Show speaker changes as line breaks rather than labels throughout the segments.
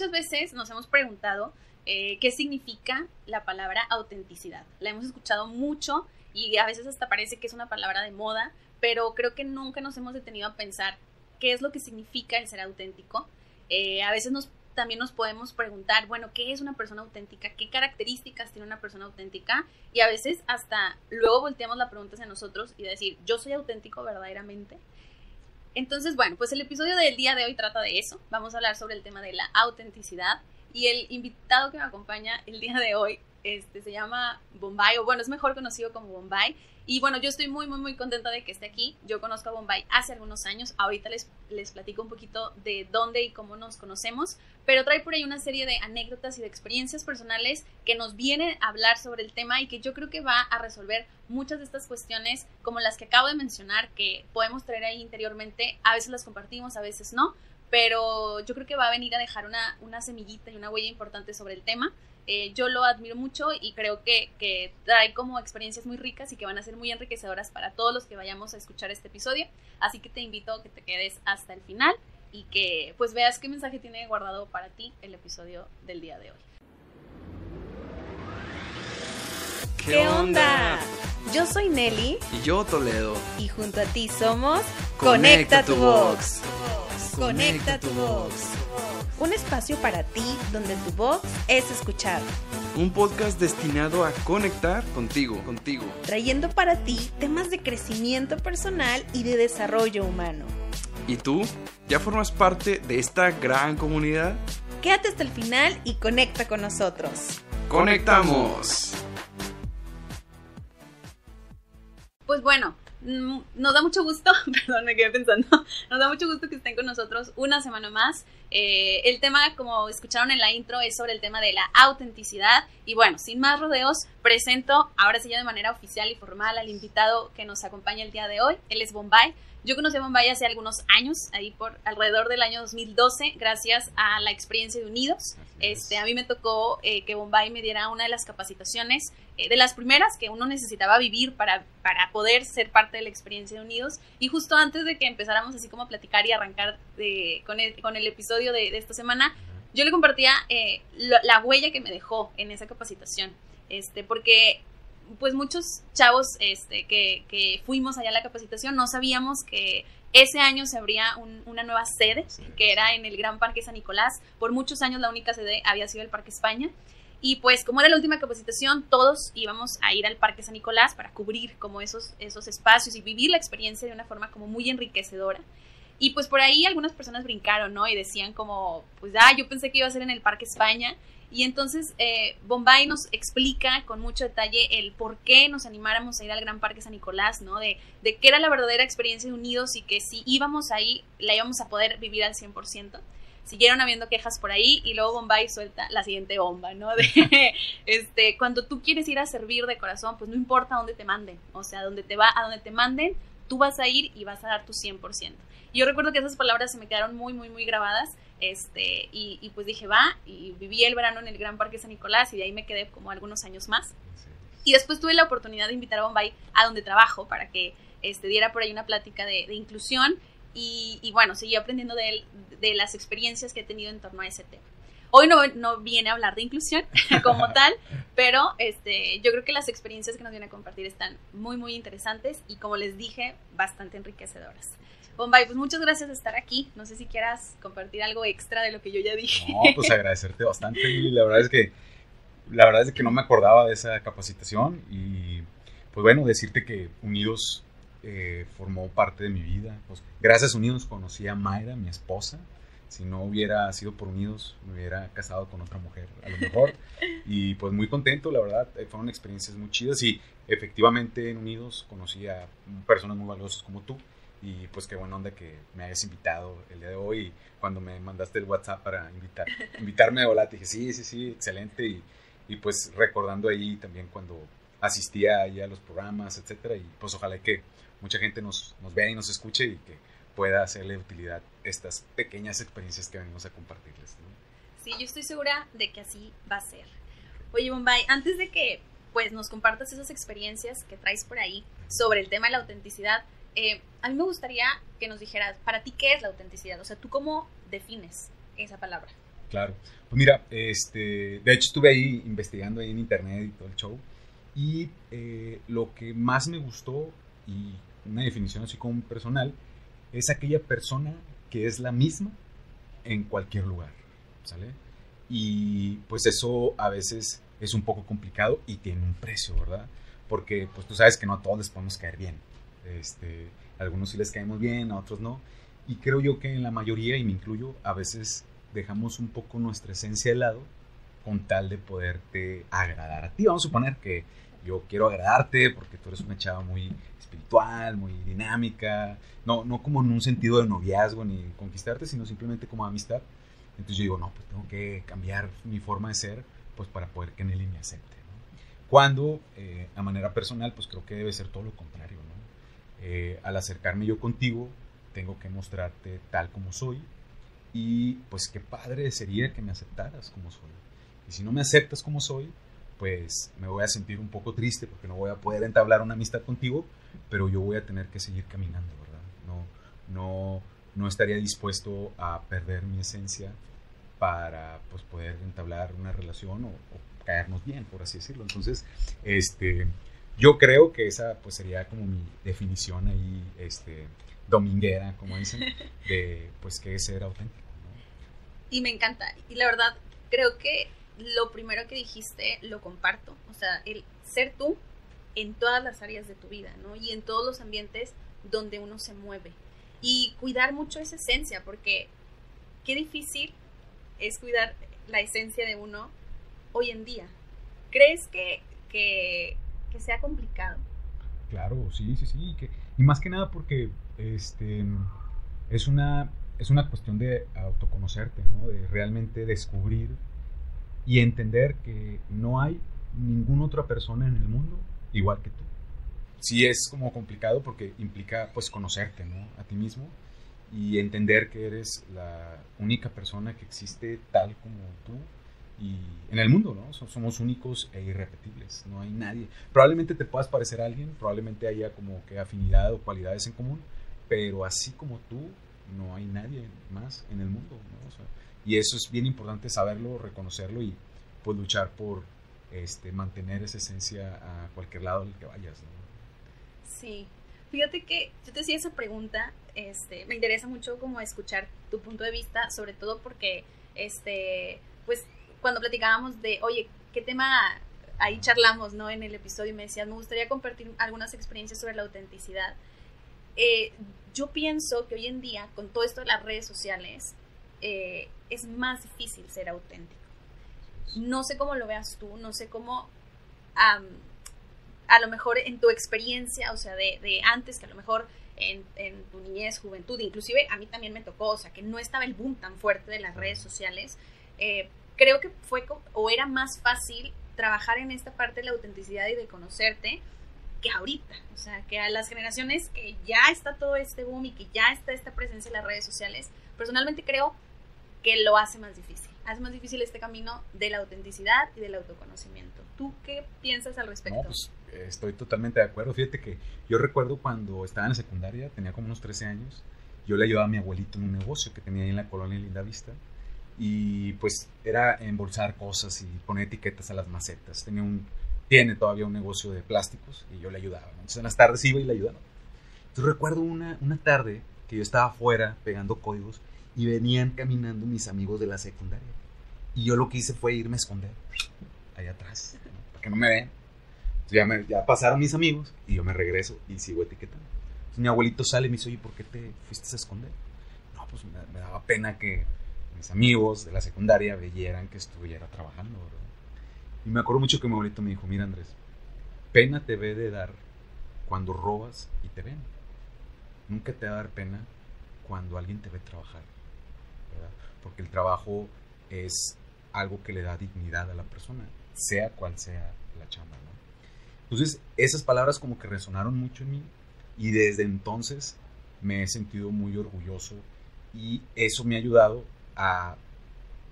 muchas veces nos hemos preguntado eh, qué significa la palabra autenticidad. La hemos escuchado mucho y a veces hasta parece que es una palabra de moda, pero creo que nunca nos hemos detenido a pensar qué es lo que significa el ser auténtico. Eh, a veces nos, también nos podemos preguntar, bueno, ¿qué es una persona auténtica? ¿Qué características tiene una persona auténtica? Y a veces hasta luego volteamos la pregunta hacia nosotros y decir, ¿yo soy auténtico verdaderamente? Entonces, bueno, pues el episodio del día de hoy trata de eso. Vamos a hablar sobre el tema de la autenticidad. Y el invitado que me acompaña el día de hoy este, se llama Bombay, o bueno, es mejor conocido como Bombay. Y bueno, yo estoy muy, muy, muy contenta de que esté aquí. Yo conozco a Bombay hace algunos años. Ahorita les, les platico un poquito de dónde y cómo nos conocemos. Pero trae por ahí una serie de anécdotas y de experiencias personales que nos vienen a hablar sobre el tema y que yo creo que va a resolver muchas de estas cuestiones, como las que acabo de mencionar, que podemos traer ahí interiormente. A veces las compartimos, a veces no. Pero yo creo que va a venir a dejar una, una semillita y una huella importante sobre el tema. Eh, yo lo admiro mucho y creo que, que, trae como experiencias muy ricas y que van a ser muy enriquecedoras para todos los que vayamos a escuchar este episodio. Así que te invito a que te quedes hasta el final y que pues veas qué mensaje tiene guardado para ti el episodio del día de hoy.
¿Qué onda?
Yo soy Nelly.
Y yo Toledo.
Y junto a ti somos
Conecta, tu Vox.
Conecta tu Vox un espacio para ti donde tu voz es escuchada.
Un podcast destinado a conectar contigo, contigo.
Trayendo para ti temas de crecimiento personal y de desarrollo humano.
¿Y tú? ¿Ya formas parte de esta gran comunidad?
Quédate hasta el final y conecta con nosotros.
¡Conectamos!
Pues bueno, nos da mucho gusto, perdón, me quedé pensando, nos da mucho gusto que estén con nosotros una semana más. Eh, el tema, como escucharon en la intro, es sobre el tema de la autenticidad. Y bueno, sin más rodeos, presento ahora sí ya de manera oficial y formal al invitado que nos acompaña el día de hoy. Él es Bombay. Yo conocí Bombay hace algunos años, ahí por alrededor del año 2012, gracias a la experiencia de Unidos. Este, a mí me tocó eh, que Bombay me diera una de las capacitaciones, eh, de las primeras que uno necesitaba vivir para, para poder ser parte de la experiencia de Unidos. Y justo antes de que empezáramos así como a platicar y arrancar de, con, el, con el episodio de, esta semana, yo le compartía eh, la, huella que me dejó en esa capacitación. Este, porque pues muchos chavos este, que, que, fuimos allá a la capacitación no sabíamos que ese año se abría una nueva sede, que era en el Gran Parque San Nicolás. Por muchos años la única sede había sido el Parque España. Y pues como era la última capacitación, todos íbamos a ir al Parque San Nicolás para cubrir como esos, esos espacios y vivir la experiencia de una forma como muy enriquecedora. Y pues por ahí algunas personas brincaron, ¿no? Y decían como, pues, ah, yo pensé que iba a ser en el Parque España. Y entonces eh, Bombay nos explica con mucho detalle el por qué nos animáramos a ir al Gran Parque San Nicolás, ¿no? De, de qué era la verdadera experiencia de Unidos y que si íbamos ahí la íbamos a poder vivir al 100%. Siguieron habiendo quejas por ahí y luego Bombay suelta la siguiente bomba, ¿no? De, este, cuando tú quieres ir a servir de corazón, pues no importa dónde te manden, o sea, donde te va, a donde te manden, tú vas a ir y vas a dar tu 100%. Y yo recuerdo que esas palabras se me quedaron muy, muy, muy grabadas este, y, pues dije, va, y viví el verano en el Gran Parque San Nicolás y de ahí me quedé como algunos años más. Y después tuve la oportunidad de invitar a Bombay a donde trabajo para que este, diera por ahí una plática de, inclusión y, bueno, seguí aprendiendo de él, de las experiencias que he tenido en torno a ese tema. Hoy no, no viene a hablar de inclusión como tal, pero este, yo creo que las experiencias que nos viene a compartir están muy, muy interesantes y como les dije, bastante enriquecedoras. Bombay, pues muchas gracias de estar aquí. No sé si quieras compartir algo extra de lo que yo ya dije.
No, pues agradecerte bastante. La verdad es que la verdad es que no me acordaba de esa capacitación y pues bueno, decirte que Unidos eh, formó parte de mi vida. Pues, gracias a Unidos conocí a Mayra, mi esposa. Si no hubiera sido por Unidos, me hubiera casado con otra mujer, a lo mejor. y pues muy contento, la verdad, eh, fueron experiencias muy chidas y efectivamente en Unidos conocí a personas muy valiosas como tú y pues qué buena onda que me hayas invitado el día de hoy. Cuando me mandaste el WhatsApp para invitar, invitarme de volar, dije, sí, sí, sí, excelente. Y, y pues recordando ahí también cuando asistía ahí a los programas, etcétera. Y pues ojalá que mucha gente nos, nos vea y nos escuche y que pueda hacerle utilidad estas pequeñas experiencias que venimos a compartirles.
Sí, yo estoy segura de que así va a ser. Oye, Bombay, antes de que pues nos compartas esas experiencias que traes por ahí sobre el tema de la autenticidad, eh, a mí me gustaría que nos dijeras, para ti, ¿qué es la autenticidad? O sea, ¿tú cómo defines esa palabra?
Claro. Pues mira, este, de hecho estuve ahí investigando ahí en internet y todo el show. Y eh, lo que más me gustó, y una definición así como personal, es aquella persona que es la misma en cualquier lugar. ¿Sale? Y pues eso a veces es un poco complicado y tiene un precio, ¿verdad? Porque pues tú sabes que no a todos les podemos caer bien. Este, algunos sí les caemos bien, a otros no. Y creo yo que en la mayoría, y me incluyo, a veces dejamos un poco nuestra esencia de lado con tal de poderte agradar a ti. Vamos a suponer que yo quiero agradarte porque tú eres una chava muy espiritual, muy dinámica, no, no como en un sentido de noviazgo ni conquistarte, sino simplemente como amistad. Entonces yo digo, no, pues tengo que cambiar mi forma de ser pues para poder que Nelly me acepte. Cuando eh, a manera personal, pues creo que debe ser todo lo contrario. ¿no? Eh, al acercarme yo contigo, tengo que mostrarte tal como soy y pues qué padre sería que me aceptaras como soy. Y si no me aceptas como soy, pues me voy a sentir un poco triste porque no voy a poder entablar una amistad contigo, pero yo voy a tener que seguir caminando, ¿verdad? No, no, no estaría dispuesto a perder mi esencia para pues poder entablar una relación o, o caernos bien, por así decirlo. Entonces, este, yo creo que esa pues sería como mi definición ahí, este, dominguera, como dicen, de pues qué es ser auténtico.
Y me encanta. Y la verdad, creo que lo primero que dijiste lo comparto. O sea, el ser tú en todas las áreas de tu vida, ¿no? Y en todos los ambientes donde uno se mueve. Y cuidar mucho esa esencia, porque qué difícil es cuidar la esencia de uno hoy en día. ¿Crees que, que sea complicado?
Claro, sí, sí, sí. Y más que nada porque este, es, una, es una cuestión de autoconocerte, ¿no? de realmente descubrir y entender que no hay ninguna otra persona en el mundo igual que tú. Sí es como complicado porque implica pues conocerte ¿no? a ti mismo y entender que eres la única persona que existe tal como tú y en el mundo, ¿no? Somos únicos e irrepetibles, no hay nadie. Probablemente te puedas parecer a alguien, probablemente haya como que afinidad o cualidades en común, pero así como tú, no hay nadie más en el mundo, ¿no? y eso es bien importante saberlo, reconocerlo y pues luchar por este, mantener esa esencia a cualquier lado al que vayas, ¿no?
Sí, fíjate que yo te hacía esa pregunta, este, me interesa mucho como escuchar tu punto de vista, sobre todo porque, este, pues cuando platicábamos de, oye, ¿qué tema ahí charlamos, ¿no? En el episodio me decías, me gustaría compartir algunas experiencias sobre la autenticidad. Eh, yo pienso que hoy en día, con todo esto de las redes sociales, eh, es más difícil ser auténtico. No sé cómo lo veas tú, no sé cómo, a lo mejor en tu experiencia, o sea, de, de antes, que a lo mejor en, en, tu niñez, juventud, inclusive a mí también me tocó, o sea, que no estaba el boom tan fuerte de las redes sociales, eh, creo que fue o era más fácil trabajar en esta parte de la autenticidad y de conocerte que ahorita. O sea, que a las generaciones que ya está todo este boom y que ya está esta presencia en las redes sociales, personalmente creo que lo hace más difícil. Hace más difícil este camino de la autenticidad y del autoconocimiento. ¿Tú qué piensas al respecto?
Pues estoy totalmente de acuerdo. Fíjate que yo recuerdo cuando estaba en la secundaria, tenía como unos 13 años, yo le ayudaba a mi abuelito en un negocio que tenía ahí en la colonia Linda Vista y pues era embolsar cosas y poner etiquetas a las macetas. Tenía un, tiene todavía un negocio de plásticos y yo le ayudaba. Entonces en las tardes iba y le ayudaba. Entonces recuerdo una, una tarde que yo estaba afuera pegando códigos y venían caminando mis amigos de la secundaria. Y yo lo que hice fue irme a esconder allá atrás, para que no me vean. ya, me, ya pasaron mis amigos y yo me regreso y sigo etiquetando. Entonces mi abuelito sale y me dice, oye, ¿por qué te fuiste a esconder? No, pues me, me daba pena que mis amigos de la secundaria veyeran que estuviera trabajando. Y me acuerdo mucho que mi abuelito me dijo, mira Andrés, pena te ve de dar cuando robas y te ven. Nunca te va a dar pena cuando alguien te ve trabajar. Porque el trabajo es algo que le da dignidad a la persona, sea cual sea la chamba. Entonces, esas palabras como que resonaron mucho en mí y desde entonces me he sentido muy orgulloso y eso me ha ayudado a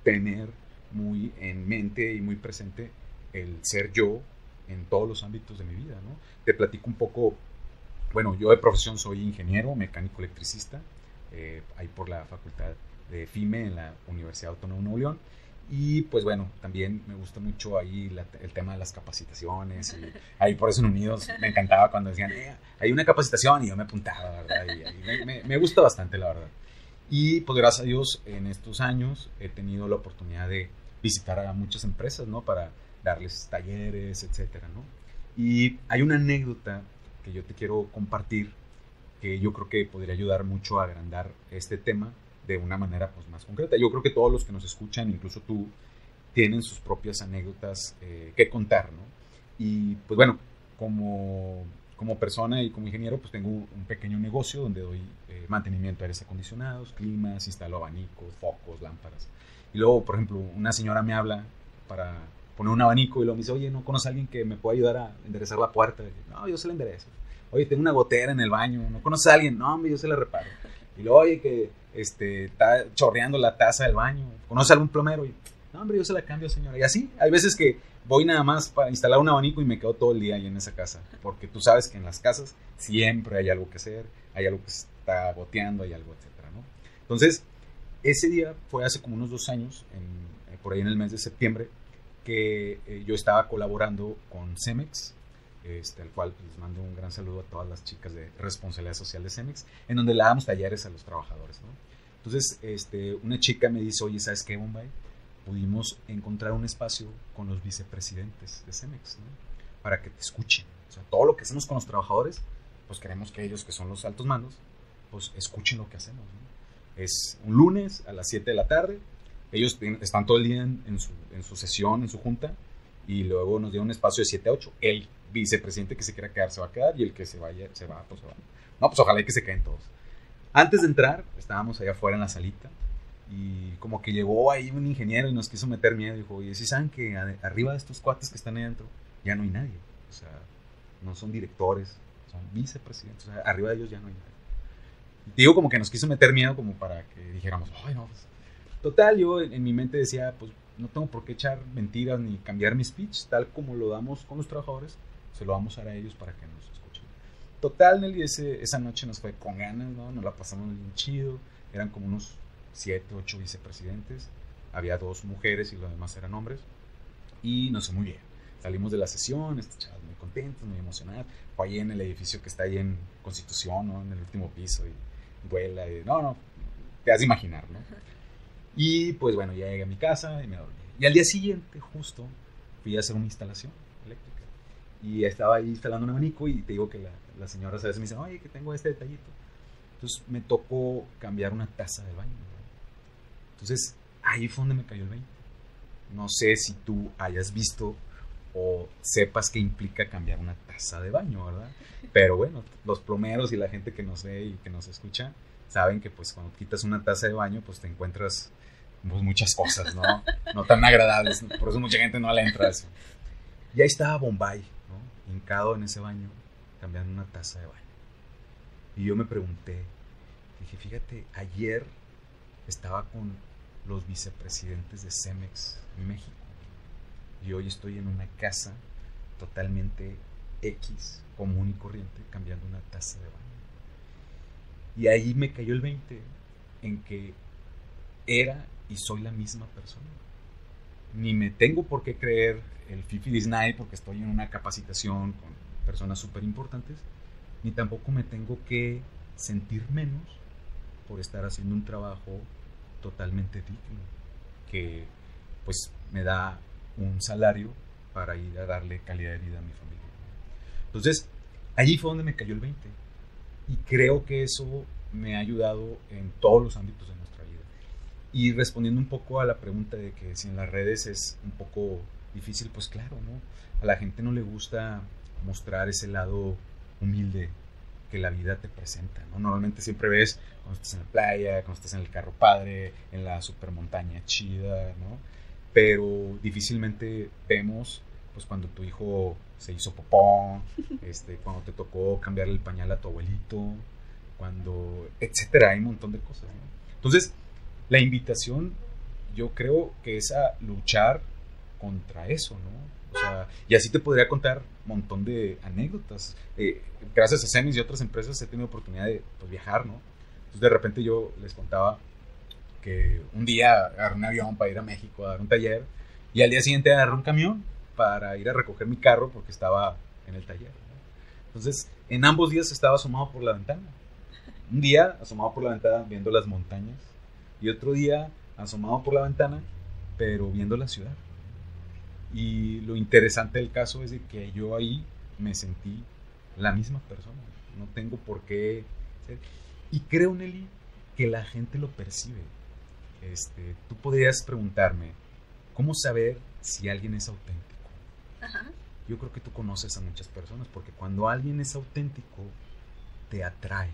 tener muy en mente y muy presente el ser yo en todos los ámbitos de mi vida, ¿no? Te platico un poco, bueno, yo de profesión soy ingeniero, mecánico electricista, eh, ahí por la Facultad de FIME en la Universidad Autónoma de Nuevo León. Y pues bueno, también me gusta mucho ahí el tema de las capacitaciones. Y ahí por eso en Unidos me encantaba cuando decían, eh, hay una capacitación y yo me apuntaba, ¿verdad? Y, me, me, gusta bastante, la verdad. Y pues gracias a Dios en estos años he tenido la oportunidad de visitar a muchas empresas, ¿no? Para darles talleres, etcétera, ¿no? Y hay una anécdota que yo te quiero compartir que yo creo que podría ayudar mucho a agrandar este tema de una manera pues, más concreta. Yo creo que todos los que nos escuchan, incluso tú, tienen sus propias anécdotas eh, que contar, ¿no? Y pues bueno, como, como persona y como ingeniero, pues tengo un pequeño negocio donde doy eh, mantenimiento a aires acondicionados, climas, instalo abanicos, focos, lámparas. Y luego, por ejemplo, una señora me habla para poner un abanico y luego me dice, oye, ¿no conoce a alguien que me pueda ayudar a enderezar la puerta? no, yo se la enderezo. Oye, tengo una gotera en el baño, ¿no conoces a alguien? No, hombre, yo se la reparo. Y luego, oye, que este, está chorreando la taza del baño. ¿Conoce algún plomero? Y, no, hombre, yo se la cambio, señora. Y así, hay veces que voy nada más para instalar un abanico y me quedo todo el día ahí en esa casa. Porque tú sabes que en las casas siempre hay algo que hacer, hay algo que está goteando, hay algo, etcétera, ¿no? Entonces, ese día fue hace como unos dos años, en, eh, por ahí en el mes de septiembre, que eh, yo estaba colaborando con Cemex, este, al cual les mando un gran saludo a todas las chicas de responsabilidad social de Cemex, en donde le damos talleres a los trabajadores. ¿no? Entonces, este, una chica me dice, oye, ¿sabes qué, Bombay? Pudimos encontrar un espacio con los vicepresidentes de Cemex, ¿no? para que te escuchen. O sea, todo lo que hacemos con los trabajadores, pues queremos que ellos, que son los altos mandos, pues escuchen lo que hacemos. ¿no? Es un lunes a las 7 de la tarde, ellos están todo el día en, su, en su sesión, en su junta, y luego nos dio un espacio de 7 a 8. El vicepresidente que se quiera quedar se va a quedar y el que se vaya, se va, pues se va. No, pues ojalá que se queden todos. Antes de entrar, estábamos allá afuera en la salita y como que llegó ahí un ingeniero y nos quiso meter miedo. Dijo, oye, si saben que arriba de estos cuates que están ahí adentro ya no hay nadie. O sea, no son directores, son vicepresidentes. O sea, arriba de ellos ya no hay nadie. Y digo como que nos quiso meter miedo como para que dijéramos, ay, no. Pues". Total, yo en mi mente decía, pues no tengo por qué echar mentiras ni cambiar mi speech, tal como lo damos con los trabajadores se lo vamos a dar a ellos para que nos escuchen. Total, Nelly, ese, esa noche nos fue con ganas, ¿no? Nos la pasamos bien chido. Eran como unos siete, ocho vicepresidentes. Había dos mujeres y los demás eran hombres. Y nos fue muy bien. Salimos de la sesión, chavos muy contentos, muy emocionados. Fue ahí en el edificio que está ahí en Constitución, ¿no? En el último piso. Y vuela. Y, no, no, te has de imaginar, ¿no? Y pues bueno, ya llegué a mi casa y me dormí. Y al día siguiente, justo, fui a hacer una instalación y estaba ahí instalando un abanico y te digo que la, la señora a veces me dice, oye, que tengo este detallito. Entonces me tocó cambiar una taza de baño. Entonces ahí fue donde me cayó el 20. No sé si tú hayas visto o sepas qué implica cambiar una taza de baño, ¿verdad? Pero bueno, los plomeros y la gente que nos ve y que nos escucha saben que pues cuando quitas una taza de baño pues te encuentras pues, muchas cosas, ¿no? No tan agradables. Por eso mucha gente no le entra a eso. Y ahí estaba Bombay, hincado en ese baño, cambiando una taza de baño. Y yo me pregunté, dije, fíjate, ayer estaba con los vicepresidentes de Cemex México. Y hoy estoy en una casa totalmente X, común y corriente, cambiando una taza de baño. Y ahí me cayó el 20 en que era y soy la misma persona. Ni me tengo por qué creer el Fifi Disney porque estoy en una capacitación con personas súper importantes, ni tampoco me tengo que sentir menos por estar haciendo un trabajo totalmente digno, que pues me da un salario para ir a darle calidad de vida a mi familia. Entonces, allí fue donde me cayó el 20. Y creo que eso me ha ayudado en todos los ámbitos de nuestra vida. Y respondiendo un poco a la pregunta de que si en las redes es un poco difícil, pues claro, ¿no? A la gente no le gusta mostrar ese lado humilde que la vida te presenta, ¿no? Normalmente siempre ves cuando estás en la playa, cuando estás en el carro padre, en la super montaña chida, ¿no? Pero difícilmente vemos, pues cuando tu hijo se hizo popón, este, cuando te tocó cambiarle el pañal a tu abuelito, cuando, etcétera, hay un montón de cosas, ¿no? Entonces, la invitación yo creo que es a luchar contra eso, ¿no? Y así te podría contar un montón de anécdotas. Eh, gracias a Cenis y otras empresas he tenido oportunidad de pues, viajar, ¿no? Entonces de repente yo les contaba que un día agarré un avión para ir a México a dar un taller y al día siguiente agarré un camión para ir a recoger mi carro porque estaba en el taller. Entonces, en ambos días estaba asomado por la ventana. Un día asomado por la ventana viendo las montañas y otro día asomado por la ventana pero viendo la ciudad. Y lo interesante del caso es de que yo ahí me sentí la misma persona. No tengo por qué ser. Y creo, Nelly, que la gente lo percibe. Este, tú podrías preguntarme, ¿cómo saber si alguien es auténtico? Yo creo que tú conoces a muchas personas, porque cuando alguien es auténtico, te atrae.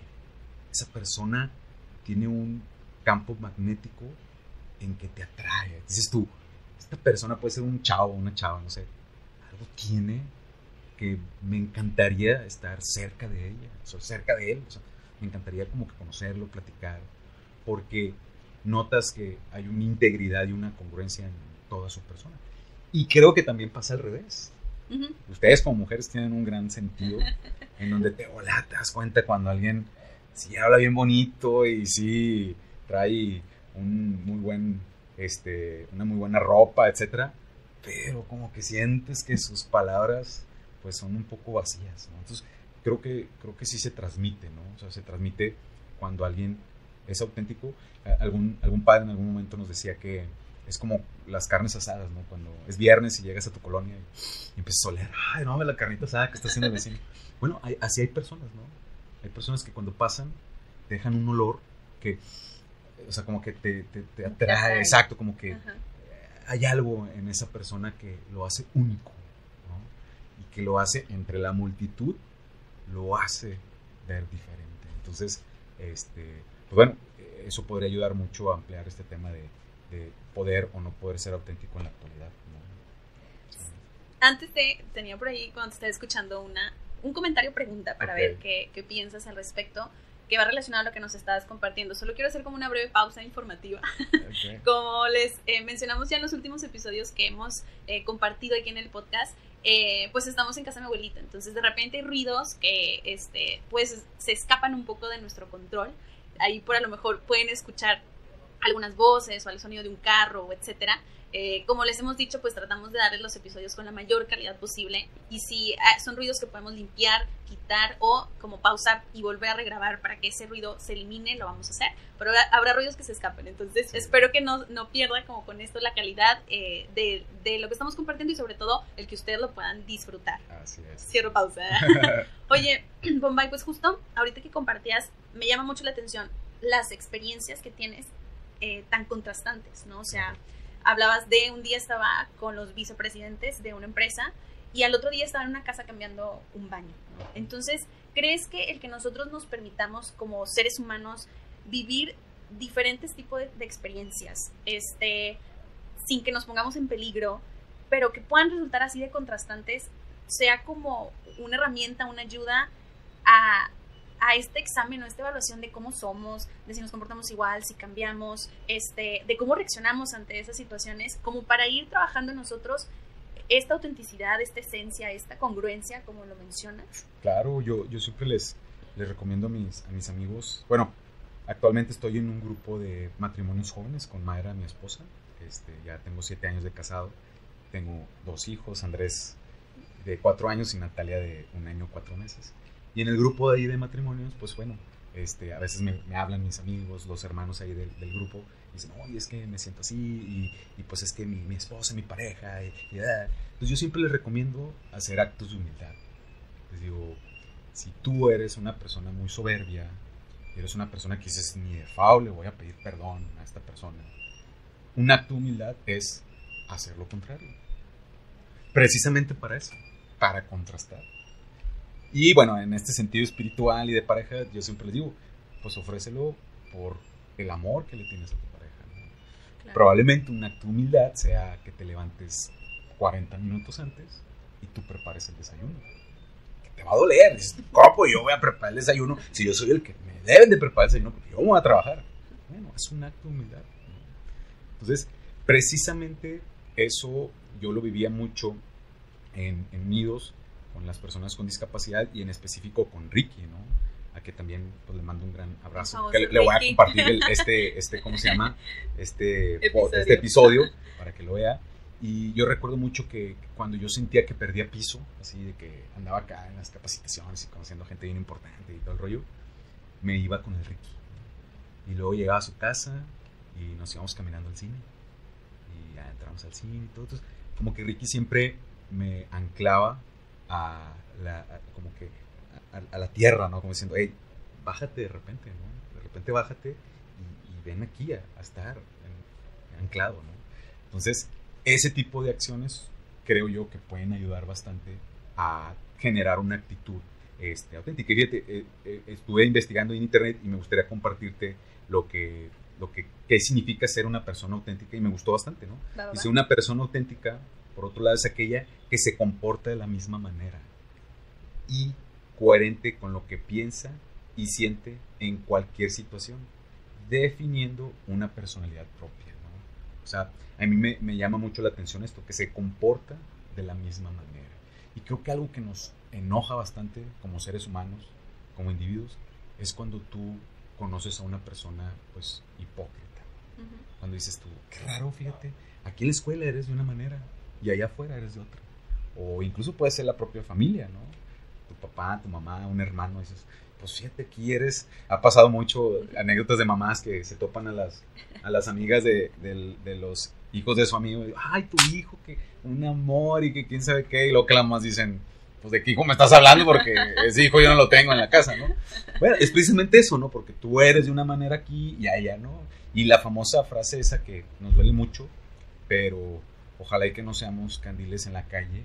Esa persona tiene un campo magnético en que te atrae. Dices tú, esta persona puede ser un chavo, una chava, no sé. Algo tiene que me encantaría estar cerca de ella, o cerca de él. me encantaría como que conocerlo, platicar, porque notas que hay una integridad y una congruencia en toda su persona. Y creo que también pasa al revés. Ustedes como mujeres tienen un gran sentido en donde te, hola, te das cuenta cuando alguien sí habla bien bonito y sí trae un muy buen, este, una muy buena ropa, etcétera, pero como que sientes que sus palabras pues son un poco vacías, Entonces, creo que, creo que sí se transmite, ¿no? O sea, se transmite cuando alguien es auténtico. Algún, algún padre en algún momento nos decía que es como las carnes asadas, ¿no? Cuando es viernes y llegas a tu colonia y, empiezas a oler, ay, no, la carnita asada que está haciendo el vecino. Bueno, así hay personas, ¿no? Hay personas que cuando pasan dejan un olor que o sea, como que te, te, atrae, exacto, como que hay algo en esa persona que lo hace único, ¿no? Y que lo hace entre la multitud, lo hace ver diferente. Entonces, este, pues bueno, eso podría ayudar mucho a ampliar este tema de, de poder o no poder ser auténtico en la actualidad.
Antes de, tenía por ahí, cuando estaba escuchando, una, un comentario pregunta para ver qué, qué piensas al respecto que va relacionado a lo que nos estabas compartiendo. Solo quiero hacer como una breve pausa informativa. como les eh, mencionamos ya en los últimos episodios que hemos eh, compartido aquí en el podcast, eh, pues estamos en casa de mi abuelita. Entonces de repente hay ruidos que este, pues se escapan un poco de nuestro control. Ahí por a lo mejor pueden escuchar algunas voces o el sonido de un carro, etcétera. Eh, como les hemos dicho, pues tratamos de darles los episodios con la mayor calidad posible y si ah, son ruidos que podemos limpiar, quitar o como pausar y volver a regrabar para que ese ruido se elimine, lo vamos a hacer. Pero habrá ruidos que se escapen, entonces espero que no, no, pierda como con esto la calidad eh, de, de, lo que estamos compartiendo y sobre todo el que ustedes lo puedan disfrutar.
Así es.
Cierro pausa. Oye, Bombay, pues justo ahorita que compartías, me llama mucho la atención las experiencias que tienes eh, tan contrastantes, ¿no? O sea hablabas de un día estaba con los vicepresidentes de una empresa y al otro día estaba en una casa cambiando un baño. Entonces, ¿crees que el que nosotros nos permitamos como seres humanos vivir diferentes tipos de, experiencias, este, sin que nos pongamos en peligro, pero que puedan resultar así de contrastantes, sea como una herramienta, una ayuda a a este examen o esta evaluación de cómo somos, de si nos comportamos igual, si cambiamos, este, de cómo reaccionamos ante esas situaciones, como para ir trabajando nosotros esta autenticidad, esta esencia, esta congruencia, como lo mencionas.
Claro, yo, yo siempre les, les recomiendo a mis, a mis amigos, bueno, actualmente estoy en un grupo de matrimonios jóvenes con Mayra, mi esposa, este, ya tengo siete años de casado, tengo dos hijos, Andrés de cuatro años y Natalia de un año, cuatro meses. Y en el grupo de ahí de matrimonios, pues bueno, este, a veces me, hablan mis amigos, los hermanos ahí del, grupo, y dicen, oye, es que me siento así, y, pues es que mi, mi, esposa, mi pareja, y, Entonces yo siempre les recomiendo hacer actos de humildad. Les digo, si tú eres una persona muy soberbia, eres una persona que dices, ni de fao le voy a pedir perdón a esta persona, un acto de humildad es hacer lo contrario. Precisamente para eso, para contrastar. Y bueno, en este sentido espiritual y de pareja, yo siempre les digo, pues ofrécelo por el amor que le tienes a tu pareja. Probablemente un acto de humildad sea que te levantes 40 minutos antes y tú prepares el desayuno. Que te va a doler. Dices, ¿cómo yo voy a preparar el desayuno si yo soy el que me deben de preparar el desayuno? Porque yo voy a trabajar. Bueno, es un acto de humildad. Entonces, precisamente eso yo lo vivía mucho en, en nidos con las personas con discapacidad y en específico con Ricky, ¿no? a que también pues, le mando un gran abrazo.
Vamos,
Que le, le voy a compartir el- este, este, ¿cómo se llama? Este po-
Episodio.
este episodio para que lo vea. Y yo recuerdo mucho que cuando yo sentía que perdía piso, así de que andaba acá en las capacitaciones y conociendo gente bien importante y todo el rollo, me iba con el Ricky. Y luego llegaba a su casa y nos íbamos caminando al cine. Y ya entramos al cine y todo. Entonces, como que Ricky siempre me anclaba a la, a- como que a, a la tierra, ¿no? Como diciendo, hey, bájate de repente, ¿no? De repente bájate y, y ven aquí a, a estar en- anclado, ¿no? Entonces, ese tipo de acciones creo yo que pueden ayudar bastante a generar una actitud este, auténtica. Fíjate, eh, eh, estuve investigando en internet y me gustaría compartirte lo que, lo que qué significa ser una persona auténtica y me gustó bastante, ¿no?
Va, va, va.
Dice, una persona auténtica, por otro lado, es aquella que se comporta de la misma manera y coherente con lo que piensa y siente en cualquier situación, definiendo una personalidad propia. ¿no? O sea, a mí me, me llama mucho la atención esto, que se comporta de la misma manera. Y creo que algo que nos enoja bastante como seres humanos, como individuos, es cuando tú conoces a una persona pues hipócrita cuando dices tú, qué raro, fíjate, aquí en la escuela eres de una manera y allá afuera eres de otra. O incluso puede ser la propia familia, ¿no? Tu papá, tu mamá, un hermano, dices, pues fíjate, aquí eres, ha pasado mucho anécdotas de mamás que se topan a las, a las amigas de, de los hijos de su amigo, ay, tu hijo, que un amor y que quién sabe qué, y luego que las mamás dicen, pues de qué hijo me estás hablando porque ese hijo yo no lo tengo en la casa, ¿no? Bueno, es precisamente eso, ¿no? Porque tú eres de una manera aquí y allá, ¿no? Y la famosa frase esa que nos duele mucho, pero ojalá y que no seamos candiles en la calle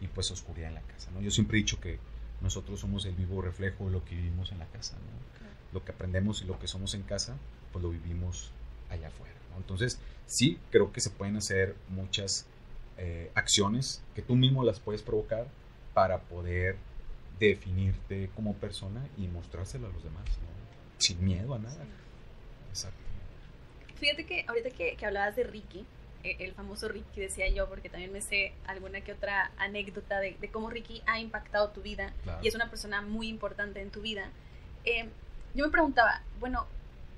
y pues oscuridad en la casa, ¿no? Yo siempre he dicho que nosotros somos el vivo reflejo de lo que vivimos en la casa, ¿no? Lo que aprendemos y lo que somos en casa, pues lo vivimos allá afuera, ¿no? Entonces, sí, creo que se pueden hacer muchas eh, acciones que tú mismo las puedes provocar para poder definirte como persona y mostrárselo a los demás, ¿no? Sin miedo a nada. Exacto.
Fíjate que ahorita que, que hablabas de Ricky, el famoso Ricky decía yo, porque también me sé alguna que otra anécdota de, de cómo Ricky ha impactado tu vida
Claro.
y es una persona muy importante en tu vida. Eh, yo me preguntaba, bueno,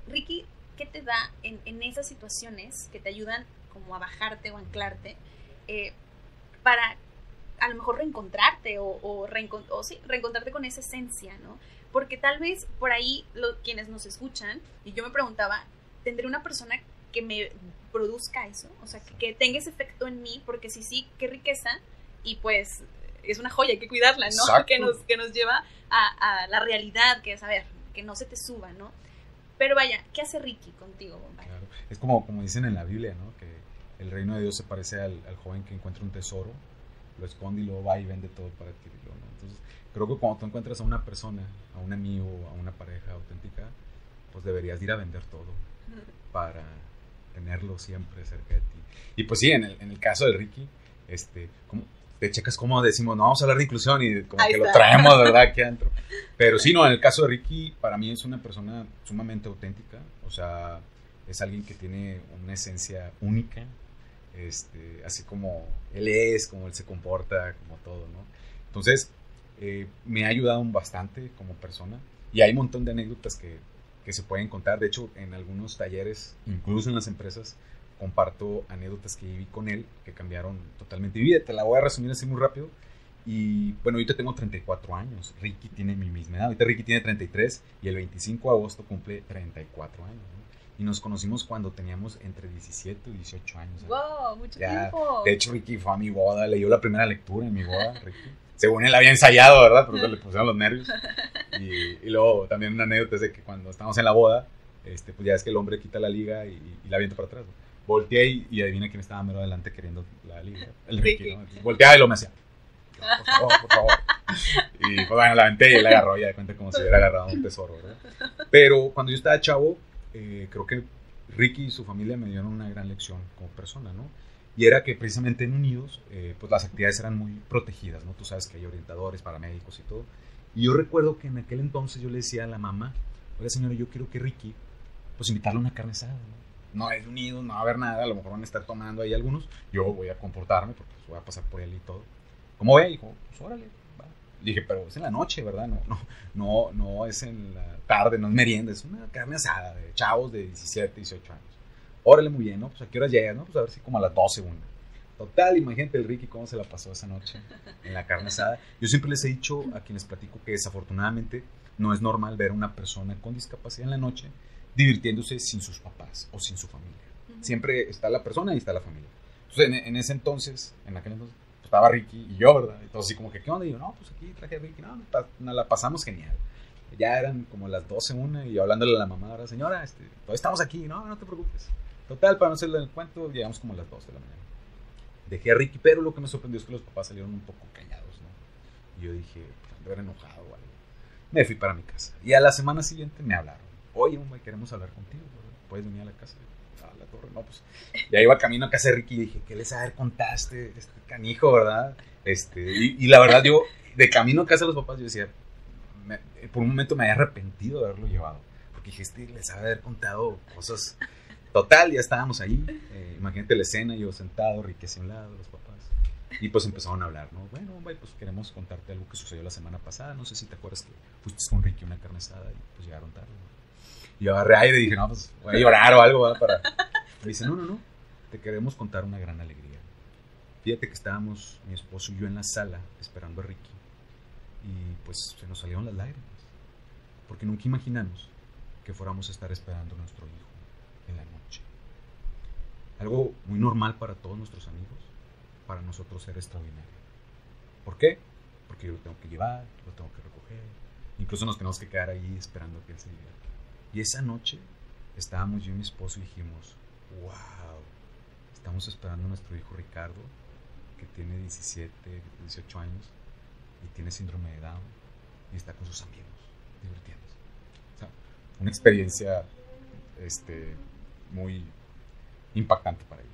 Ricky, ¿qué te da en, en esas situaciones que te ayudan como a bajarte o anclarte eh, para a lo mejor reencontrarte o, o, sí, reencontrarte con esa esencia, ¿no? Porque tal vez por ahí lo- quienes nos escuchan, y yo me preguntaba, ¿tendré una persona que me produzca eso? O sea, que, que tenga ese efecto en mí, porque si sí, qué riqueza, y pues es una joya, hay que cuidarla, ¿no?
Exacto.
Que nos, que nos lleva a, a la realidad, que es, a ver, que no se te suba, ¿no? Pero vaya, ¿qué hace Ricky contigo, Bombay?
Claro. Es como, como dicen en la Biblia, ¿no? Que el reino de Dios se parece al, al joven que encuentra un tesoro, lo esconde y luego va y vende todo para adquirirlo, ¿no? Entonces, creo que cuando tú encuentras a una persona, a un amigo, a una pareja auténtica, pues deberías ir a vender todo para tenerlo siempre cerca de ti. Y pues sí, en el, en el caso de Ricky, este, como, te checas cómo decimos, no vamos a hablar de inclusión y como
Ahí
que lo
está.
traemos, ¿verdad? Aquí adentro. Pero sí, no, en el caso de Ricky, para mí es una persona sumamente auténtica, o sea, es alguien que tiene una esencia única, este, así como él es, como él se comporta, como todo, ¿no? Entonces, eh, me ha ayudado bastante como persona y hay un montón de anécdotas que, que se pueden contar. De hecho, en algunos talleres, incluso en las empresas, comparto anécdotas que viví con él que cambiaron totalmente mi vida. Te la voy a resumir así muy rápido. Y bueno, ahorita tengo 34 años. Ricky tiene mi misma edad. Ahorita Ricky tiene 33 y el 25 de agosto cumple 34 años. ¿no? Y nos conocimos cuando teníamos entre 17 y 18 años.
¡Wow! Mucho
Ya,
tiempo.
De hecho, Ricky fue a mi boda, leyó la primera lectura en mi boda, Ricky. Según él había ensayado, ¿verdad? Pero le pusieron los nervios. Y, y luego también una anécdota es de que cuando estábamos en la boda, este, pues ya es que el hombre quita la liga y, y la avienta para atrás. ¿no? Volteé y, y adivina quién estaba mero adelante queriendo la liga. El Ricky. ¿no? Volteaba y lo me hacía. "No, Por favor, por favor. Y pues bueno, la aventé y él la agarró, ya de cuenta como si hubiera agarrado un tesoro, ¿verdad? Pero cuando yo estaba chavo, eh, creo que Ricky y su familia me dieron una gran lección como persona, ¿no? Y era que precisamente en Unidos, eh, pues las actividades eran muy protegidas, ¿no? Tú sabes que hay orientadores, paramédicos y todo. Y yo recuerdo que en aquel entonces yo le decía a la mamá, oiga señora, yo quiero que Ricky, pues invitarle a una carne asada, ¿no? No es de Unidos, no va a haber nada, a lo mejor van a estar tomando ahí algunos. Yo voy a comportarme porque pues, voy a pasar por él y todo. ¿Cómo ve? Dijo, pues órale, va. dije, pero es en la noche, ¿verdad? No, no, no, no es en la tarde, no es merienda, es una carne asada de chavos de 17, 18 años. Órale, muy bien, ¿no? Pues a qué hora llegas, ¿no? Pues a ver si como a las 12, una. Total, imagínate el Ricky cómo se la pasó esa noche en la carne asada. Yo siempre les he dicho a quienes platico que desafortunadamente no es normal ver a una persona con discapacidad en la noche divirtiéndose sin sus papás o sin su familia. Siempre está la persona y está la familia. Entonces, en, ese entonces, en aquel entonces, pues, estaba Ricky y yo, ¿verdad? Entonces, así como que, ¿qué onda? Y yo, no, pues aquí traje a Ricky, no, nos la pasamos genial. Ya eran como las 12, una, y yo hablándole a la mamá, ahora, señora, este, todavía estamos aquí, no, no te preocupes. Total, para no hacerle el cuento, llegamos como a las 12 de la mañana. Dejé a Ricky, pero lo que me sorprendió es que los papás salieron un poco callados, ¿no? Y yo dije, pues, enojado o algo. Me fui para mi casa. Y a la semana siguiente me hablaron. Oye, hombre, queremos hablar contigo. ¿Puedes venir a la casa? A la torre. No, pues. Ya iba camino a casa de Ricky y dije, ¿qué les a ver contaste? Este canijo, ¿verdad? Este, y, la verdad, yo, de camino a casa de los papás, yo decía, por un momento me había arrepentido de haberlo llevado. Porque dije, este les haber contado cosas Total, ya estábamos ahí. Eh, imagínate la escena, yo sentado, Ricky hacia un lado, los papás. Y pues empezaron a hablar, ¿no? Bueno, pues queremos contarte algo que sucedió la semana pasada. No sé si te acuerdas que fuiste con Ricky a una carne asada y pues llegaron tarde. Y yo agarré aire y dije, no, pues voy a llorar o algo, ¿verdad? Para... Me dice, no, no, no. Te queremos contar una gran alegría. Fíjate que estábamos, mi esposo y yo, en la sala esperando a Ricky. Y pues se nos salieron las lágrimas. Porque nunca imaginamos que fuéramos a estar esperando a nuestro hijo en la noche. Algo muy normal para todos nuestros amigos, para nosotros era extraordinario. ¿Por qué? Porque yo lo tengo que llevar, lo tengo que recoger, incluso nos tenemos que quedar ahí esperando que él se divierta. Y esa noche estábamos yo y mi esposo y dijimos, wow, estamos esperando a nuestro hijo Ricardo, que tiene 17, 18 años y tiene síndrome de Down y está con sus amigos, divirtiéndose. O sea, una experiencia este, muy impactante para ellos.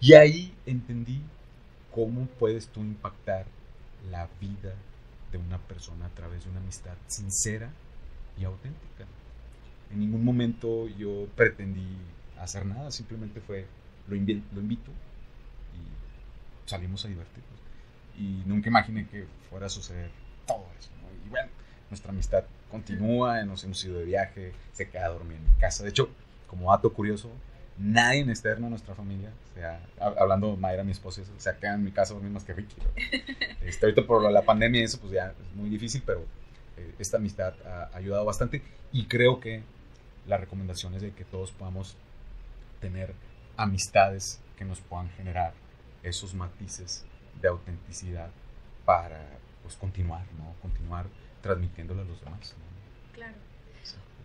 Y ahí entendí cómo puedes tú impactar la vida de una persona a través de una amistad sincera y auténtica. En ningún momento yo pretendí hacer nada, simplemente fue lo, lo invito y salimos a divertirnos. Y nunca imaginé que fuera a suceder todo eso. Y bueno, nuestra amistad continúa, nos hemos ido de viaje, se queda a dormir en mi casa. De hecho, como dato curioso, nadie en externo a nuestra familia, o sea, hablando Mayra, mi esposa, se queda en mi casa dormir más que Ricky. Este, ahorita por la pandemia y eso, pues ya es muy difícil, pero eh, esta amistad ha ayudado bastante y creo que la recomendación es de que todos podamos tener amistades que nos puedan generar esos matices de autenticidad para pues continuar, ¿no? Continuar transmitiéndolo a los demás.
Claro.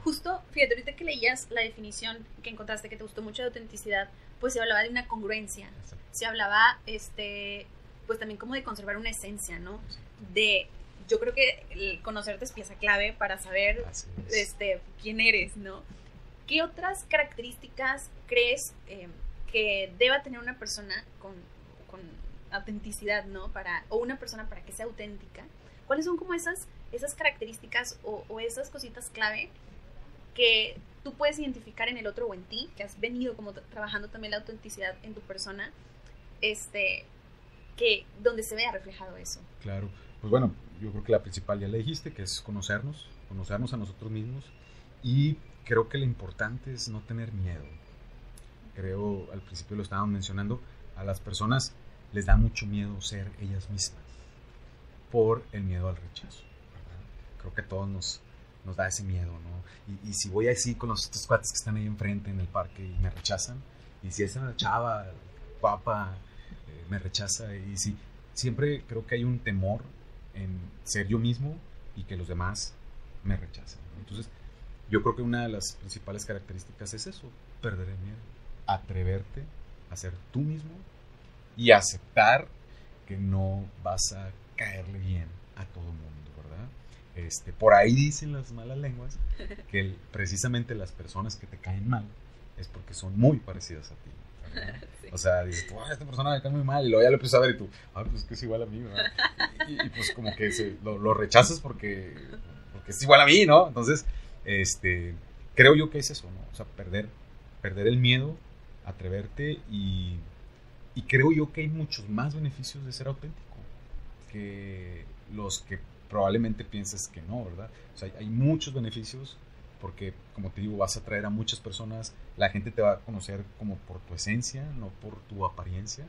Justo, fíjate, ahorita que leías la definición que encontraste que te gustó mucho de autenticidad, pues se hablaba de una congruencia. Se hablaba, este, pues también como de conservar una esencia, ¿no? De, yo creo que el conocerte es pieza clave para saber, este, quién eres, ¿no? ¿Qué otras características crees eh, que deba tener una persona con, con autenticidad, ¿no? Para, o una persona para que sea auténtica. ¿Cuáles son como esas esas características o, esas cositas clave que tú puedes identificar en el otro o en ti, que has venido como trabajando también la autenticidad en tu persona, este, que donde se vea reflejado eso.
Claro, pues bueno, yo creo que la principal ya le dijiste, que es conocernos, conocernos a nosotros mismos y creo que lo importante es no tener miedo. Creo, al principio lo estábamos mencionando, a las personas les da mucho miedo ser ellas mismas por el miedo al rechazo creo que todos nos, nos da ese miedo, ¿no? Y, si voy así con los estos cuates que están ahí enfrente en el parque y me rechazan, y si esa chava guapa eh, me rechaza, y si siempre creo que hay un temor en ser yo mismo y que los demás me rechacen. Entonces, yo creo que una de las principales características es eso, perder el miedo, atreverte a ser tú mismo y aceptar que no vas a caerle bien a todo mundo. Este, por ahí dicen las malas lenguas que precisamente las personas que te caen mal es porque son muy parecidas a ti. O sea, dices, esta persona me cae muy mal y luego ya lo empiezas a ver y tú, ah, pues que es igual a mí, Y, pues como que lo, rechazas porque, porque es igual a mí, ¿no? Entonces, este, creo yo que es eso, ¿no? O sea, perder, perder el miedo, atreverte y, y creo yo que hay muchos más beneficios de ser auténtico que los que probablemente pienses que no, ¿verdad? O sea, hay muchos beneficios porque, como te digo, vas a atraer a muchas personas, la gente te va a conocer como por tu esencia, no por tu apariencia,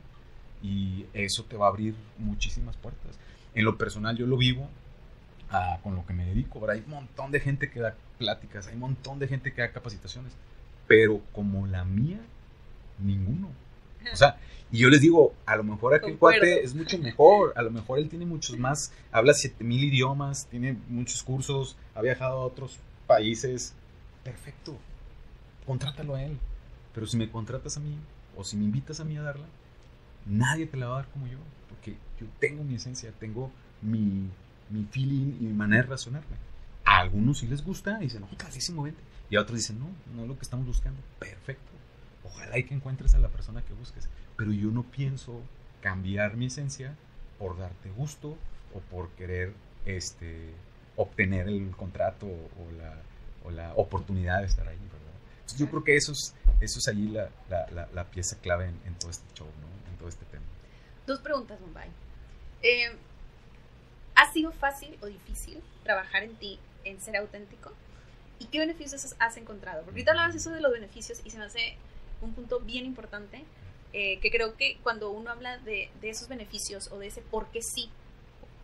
y eso te va a abrir muchísimas puertas. En lo personal yo lo vivo ah, con lo que me dedico, ¿verdad? Hay un montón de gente que da pláticas, hay un montón de gente que da capacitaciones, pero como la mía, ninguno. O sea, y yo les digo, a lo mejor aquel cuate es mucho mejor, a lo mejor él tiene muchos más, habla 7000 idiomas, tiene muchos cursos, ha viajado a otros países, perfecto, contrátalo a él. Pero si me contratas a mí, o si me invitas a mí a darla, nadie te la va a dar como yo, porque yo tengo mi esencia, tengo mi, mi feeling y mi manera de razonarme. A algunos sí les gusta y dicen, no, clarísimo, vente. Y a otros dicen, no, no es lo que estamos buscando. Perfecto. Ojalá y que encuentres a la persona que busques. Pero yo no pienso cambiar mi esencia por darte gusto o por querer este, obtener el contrato o la, o la oportunidad de estar ahí, ¿verdad? yo creo que eso es, eso es allí la, la, la, pieza clave en, todo este show, ¿no? En todo este tema.
Dos preguntas, Mumbai. Eh, ¿Ha sido fácil o difícil trabajar en ti, en ser auténtico? ¿Y qué beneficios has encontrado? Porque ahorita hablabas eso de los beneficios y se me hace un punto bien importante, eh, que creo que cuando uno habla de, de, esos beneficios o de ese por qué sí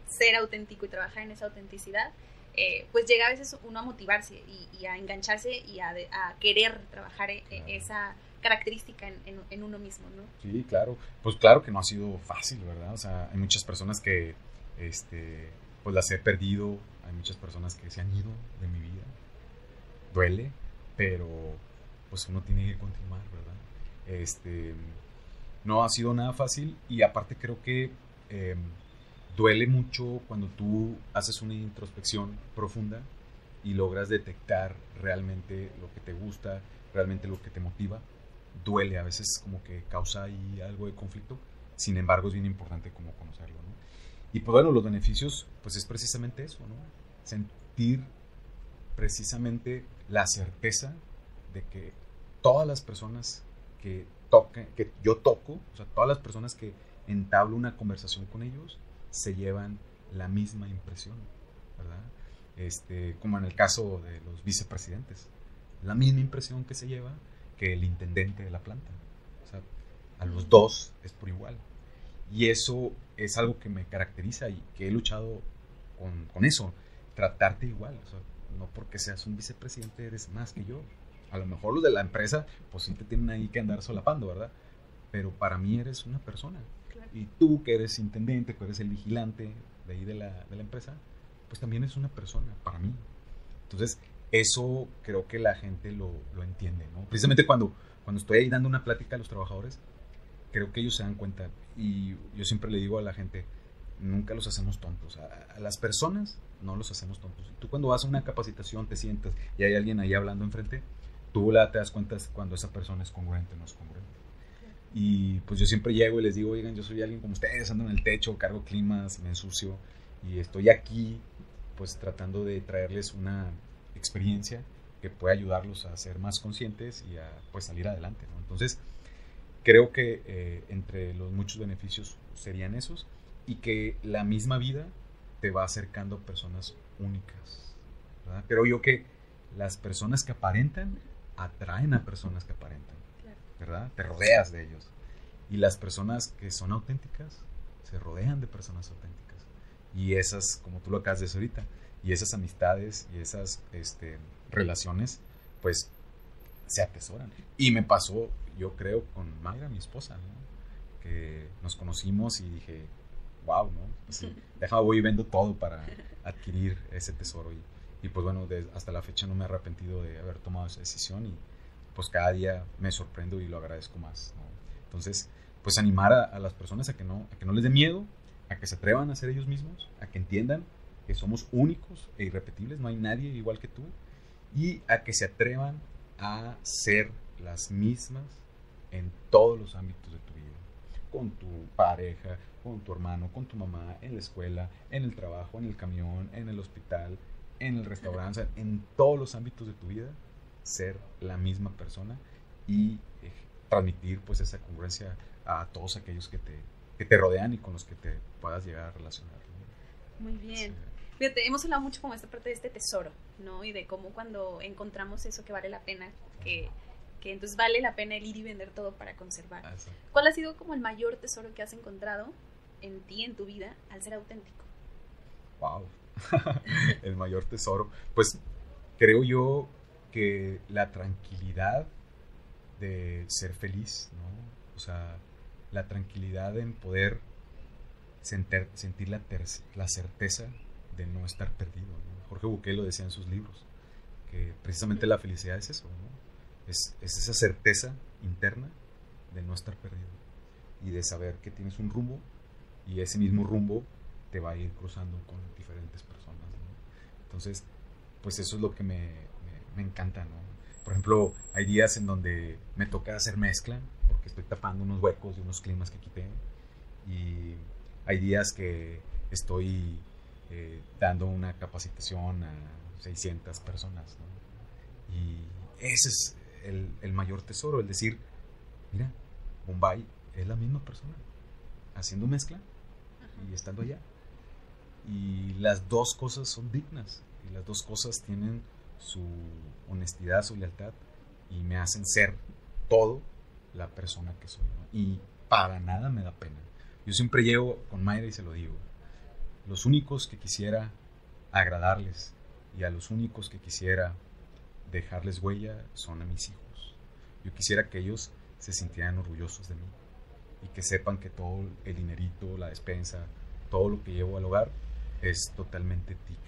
ser auténtico y trabajar en esa autenticidad, eh, pues llega a veces uno a motivarse y, a engancharse y a, querer trabajar e, e, esa característica en, uno mismo, ¿no?
Sí, claro. Pues claro que no ha sido fácil, ¿verdad? O sea, hay muchas personas que, este, pues las he perdido, hay muchas personas que se han ido de mi vida. Duele, pero pues uno tiene que continuar, ¿verdad? Este, no ha sido nada fácil y aparte creo que... Em, duele mucho cuando tú haces una introspección profunda y logras detectar realmente lo que te gusta, realmente lo que te motiva. Duele, a veces como que causa ahí algo de conflicto, sin embargo es bien importante como conocerlo. ¿no? Y pues bueno, los beneficios, pues es precisamente eso, ¿no? Sentir precisamente la certeza de que todas las personas que toquen, que yo toco, o sea, todas las personas que entablo una conversación con ellos, se llevan la misma impresión, ¿verdad? Este, como en el caso de los vicepresidentes, la misma impresión que se lleva que el intendente de la planta. O sea, a los dos es por igual. Y eso es algo que me caracteriza y que he luchado con, con eso, tratarte igual. O sea, no porque seas un vicepresidente eres más que yo. A lo mejor los de la empresa, pues sí te tienen ahí que andar solapando, ¿verdad? Pero para mí eres una persona y tú que eres intendente, que eres el vigilante de ahí de la, de la empresa, pues también es una persona para mí. Entonces, eso creo que la gente lo, lo, entiende, ¿no? Precisamente cuando, cuando estoy ahí dando una plática a los trabajadores, creo que ellos se dan cuenta y yo siempre le digo a la gente, nunca los hacemos tontos. A, a las personas no los hacemos tontos. Tú cuando vas a una capacitación te sientas y hay alguien ahí hablando enfrente, tú la, te das cuenta cuando esa persona es congruente o no es congruente. Y pues yo siempre llego y les digo, oigan, yo soy alguien como ustedes, ando en el techo, cargo climas, me ensucio y estoy aquí pues tratando de traerles una experiencia que pueda ayudarlos a ser más conscientes y a pues salir adelante. Entonces, creo que eh, entre los muchos beneficios serían esos y que la misma vida te va acercando a personas únicas. ¿verdad? Creo yo que las personas que aparentan atraen a personas que aparentan. ¿verdad? Te rodeas de ellos. Y las personas que son auténticas se rodean de personas auténticas. Y esas, como tú lo acabas de decir ahorita, y esas amistades y esas este, relaciones, pues se atesoran. Y me pasó, yo creo, con Mayra, mi esposa, que nos conocimos y dije, wow, ¿no? Pues, déjame, voy y vendo todo para adquirir ese tesoro. Y, y pues bueno, hasta la fecha no me he arrepentido de haber tomado esa decisión y, pues cada día me sorprendo y lo agradezco más. Entonces, pues animar a, las personas a que, no, a que no les dé miedo, a que se atrevan a ser ellos mismos, a que entiendan que somos únicos e irrepetibles, no hay nadie igual que tú, y a que se atrevan a ser las mismas en todos los ámbitos de tu vida, con tu pareja, con tu hermano, con tu mamá, en la escuela, en el trabajo, en el camión, en el hospital, en el restaurante, en todos los ámbitos de tu vida, ser la misma persona y eh, transmitir pues esa congruencia a todos aquellos que te, que te rodean y con los que te puedas llegar a relacionar.
Muy bien. Fíjate, hemos hablado mucho como esta parte de este tesoro, ¿no? Y de cómo cuando encontramos eso que vale la pena, que, que entonces vale la pena el ir y vender todo para conservar.
Ah, sí.
¿Cuál ha sido como el mayor tesoro que has encontrado en ti, en tu vida, al ser auténtico?
Wow. el mayor tesoro. Pues creo yo que la tranquilidad de ser feliz, ¿no? O sea, la tranquilidad en poder sentir, sentir la, la certeza de no estar perdido. Jorge Buquet lo decía en sus libros, que precisamente la felicidad es eso, ¿no? Es, es esa certeza interna de no estar perdido y de saber que tienes un rumbo y ese mismo rumbo te va a ir cruzando con diferentes personas. ¿no? Entonces, pues eso es lo que me, me, me encanta, ¿no? Por ejemplo, hay días en donde me toca hacer mezcla, porque estoy tapando unos huecos de unos climas que quité, y hay días que estoy eh, dando una capacitación a 600 personas, ¿no? Y ese es el, el mayor tesoro, el decir, mira, Bombay es la misma persona, haciendo mezcla y estando allá. Y las dos cosas son dignas. Y las dos cosas tienen su honestidad, su lealtad. Y me hacen ser todo la persona que soy. Y para nada me da pena. Yo siempre llevo con Mayra y se lo digo. Los únicos que quisiera agradarles y a los únicos que quisiera dejarles huella son a mis hijos. Yo quisiera que ellos se sintieran orgullosos de mí y que sepan que todo el dinerito, la despensa, todo lo que llevo al hogar es totalmente digno.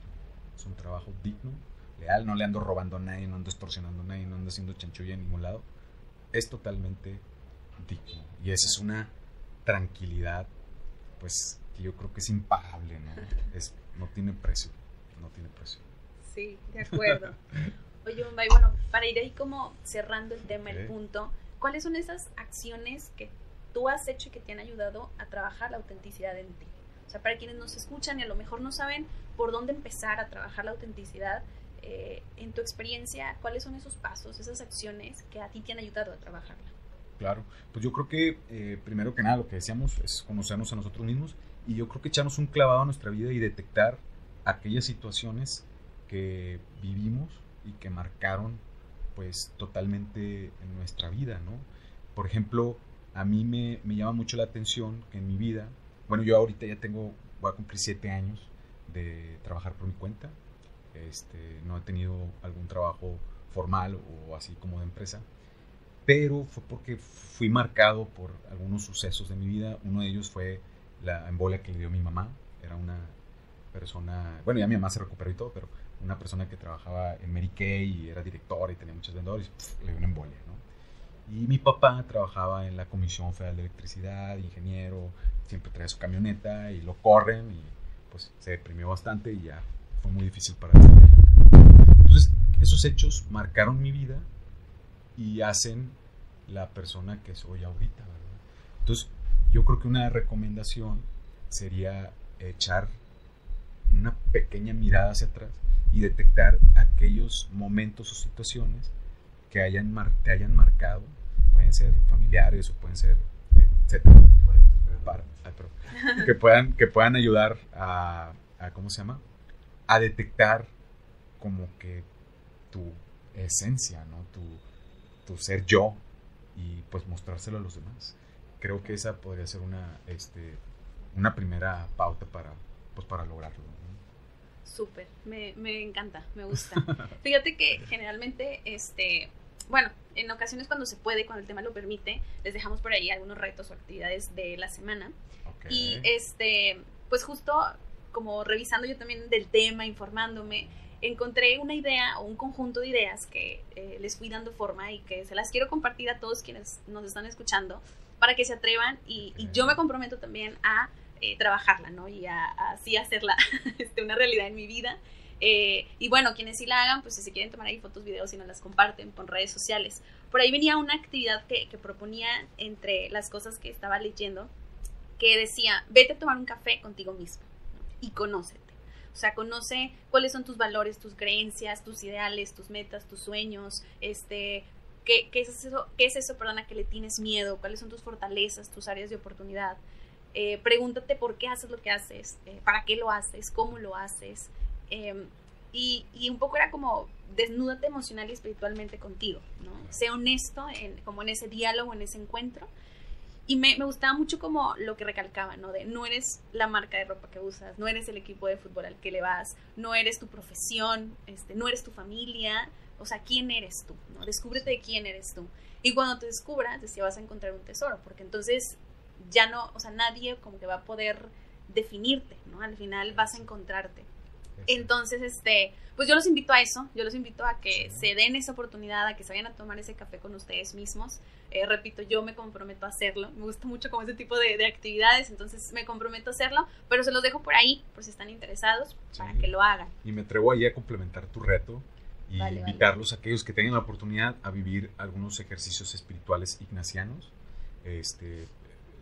Es un trabajo digno, leal, no le ando robando a nadie, no ando extorsionando a nadie, no ando haciendo chanchulla en ningún lado. Es totalmente digno. Y esa es una tranquilidad, pues, que yo creo que es impagable, ¿no? Es, no tiene precio, no tiene precio.
Sí, de acuerdo. Oye, Bombay, bueno, para ir ahí como cerrando el tema, el punto, ¿cuáles son esas acciones que tú has hecho y que te han ayudado a trabajar la autenticidad en ti? O sea, para quienes nos escuchan y a lo mejor no saben por dónde empezar a trabajar la autenticidad, eh, en tu experiencia, ¿cuáles son esos pasos, esas acciones que a ti te han ayudado a trabajarla?
Claro, pues yo creo que eh, primero que nada lo que decíamos es conocernos a nosotros mismos y yo creo que echarnos un clavado a nuestra vida y detectar aquellas situaciones que vivimos y que marcaron pues totalmente en nuestra vida, ¿no? Por ejemplo, a mí me, me llama mucho la atención que en mi vida, bueno, yo ahorita ya tengo, voy a cumplir siete años de trabajar por mi cuenta, este, no he tenido algún trabajo formal o así como de empresa, pero fue porque fui marcado por algunos sucesos de mi vida. Uno de ellos fue la embolia que le dio mi mamá. Era una persona, bueno, ya mi mamá se recuperó y todo, pero una persona que trabajaba en Mary Kay y era directora y tenía muchos vendedores, le dio una embolia, ¿no? Y mi papá trabajaba en la Comisión Federal de Electricidad, ingeniero, siempre traía su camioneta y lo corren y pues se deprimió bastante y ya fue muy difícil para él. Entonces, esos hechos marcaron mi vida y hacen la persona que soy ahorita. Entonces, yo creo que una recomendación sería echar una pequeña mirada hacia atrás y detectar aquellos momentos o situaciones que hayan te hayan marcado, pueden ser familiares o pueden ser, etcétera, para- ay, perdón, que puedan, que puedan ayudar a, a, ¿cómo se llama? A detectar como que tu esencia, ¿no? Tu, tu ser yo y pues mostrárselo a los demás. Creo que esa podría ser una, este, una primera pauta para, pues, para lograrlo. ¿no?
Súper, me, me encanta, me gusta. Fíjate que generalmente, este, bueno, en ocasiones cuando se puede, cuando el tema lo permite, les dejamos por ahí algunos retos o actividades de la semana. Y este, pues justo como revisando yo también del tema, informándome, encontré una idea o un conjunto de ideas que eh, les fui dando forma y que se las quiero compartir a todos quienes nos están escuchando para que se atrevan y, y yo me comprometo también a eh, trabajarla, ¿no? Y a, a así hacerla este, una realidad en mi vida. Eh, y bueno, quienes sí la hagan, pues si se quieren tomar ahí fotos, videos y nos las comparten por redes sociales. Por ahí venía una actividad que, proponía entre las cosas que estaba leyendo, que decía, vete a tomar un café contigo mismo y conócete. O sea, conoce cuáles son tus valores, tus creencias, tus ideales, tus metas, tus sueños, este, qué, qué es eso, qué es eso, que le tienes miedo, cuáles son tus fortalezas, tus áreas de oportunidad. Eh, pregúntate por qué haces lo que haces, eh, para qué lo haces, cómo lo haces. Em, y, un poco era como desnúdate emocional y espiritualmente contigo, ¿no? Sé honesto en, como en ese diálogo, en ese encuentro. Y me, gustaba mucho como lo que recalcaba, ¿no? De no eres la marca de ropa que usas, no eres el equipo de fútbol al que le vas, no eres tu profesión, este, no eres tu familia, o sea, ¿quién eres tú? ¿no? Descúbrete de quién eres tú. Y cuando te descubras, decía, vas a encontrar un tesoro, porque entonces ya no, o sea, nadie como que va a poder definirte, ¿no? Al final vas a encontrarte. Entonces, este, pues yo los invito a eso, yo los invito a que se den esa oportunidad, a que se vayan a tomar ese café con ustedes mismos. Eh, repito, yo me comprometo a hacerlo, me gusta mucho como ese tipo de, de, actividades, entonces me comprometo a hacerlo, pero se los dejo por ahí, por si están interesados, para que lo hagan.
Y me atrevo ahí a complementar tu reto y vale, invitarlos vale. a aquellos que tengan la oportunidad a vivir algunos ejercicios espirituales ignacianos. Este,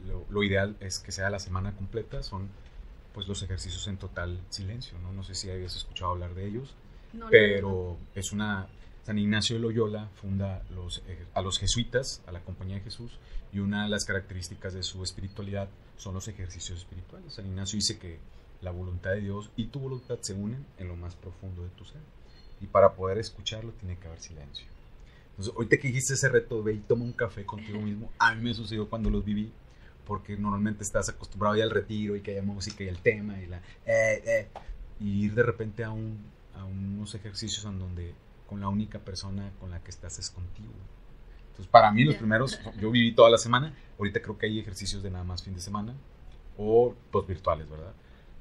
lo, lo, ideal es que sea la semana completa, son pues los ejercicios en total silencio, ¿no? No sé si habías escuchado hablar de ellos, no, pero no, no. es una... San Ignacio de Loyola funda los, eh, a los jesuitas, a la Compañía de Jesús, y una de las características de su espiritualidad son los ejercicios espirituales. San Ignacio dice que la voluntad de Dios y tu voluntad se unen en lo más profundo de tu ser y para poder escucharlo tiene que haber silencio. Entonces, ahorita que dijiste ese reto, ve y toma un café contigo mismo, a mí me sucedió cuando los viví, porque normalmente estás acostumbrado ya al retiro y que haya música y el tema y la... Eh, eh, y ir de repente a, un, a unos ejercicios en donde con la única persona con la que estás es contigo. Entonces, para mí los primeros, yo viví toda la semana, ahorita creo que hay ejercicios de nada más fin de semana o pues virtuales, ¿verdad?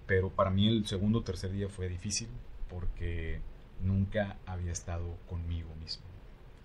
Pero para mí el segundo o tercer día fue difícil porque nunca había estado conmigo mismo.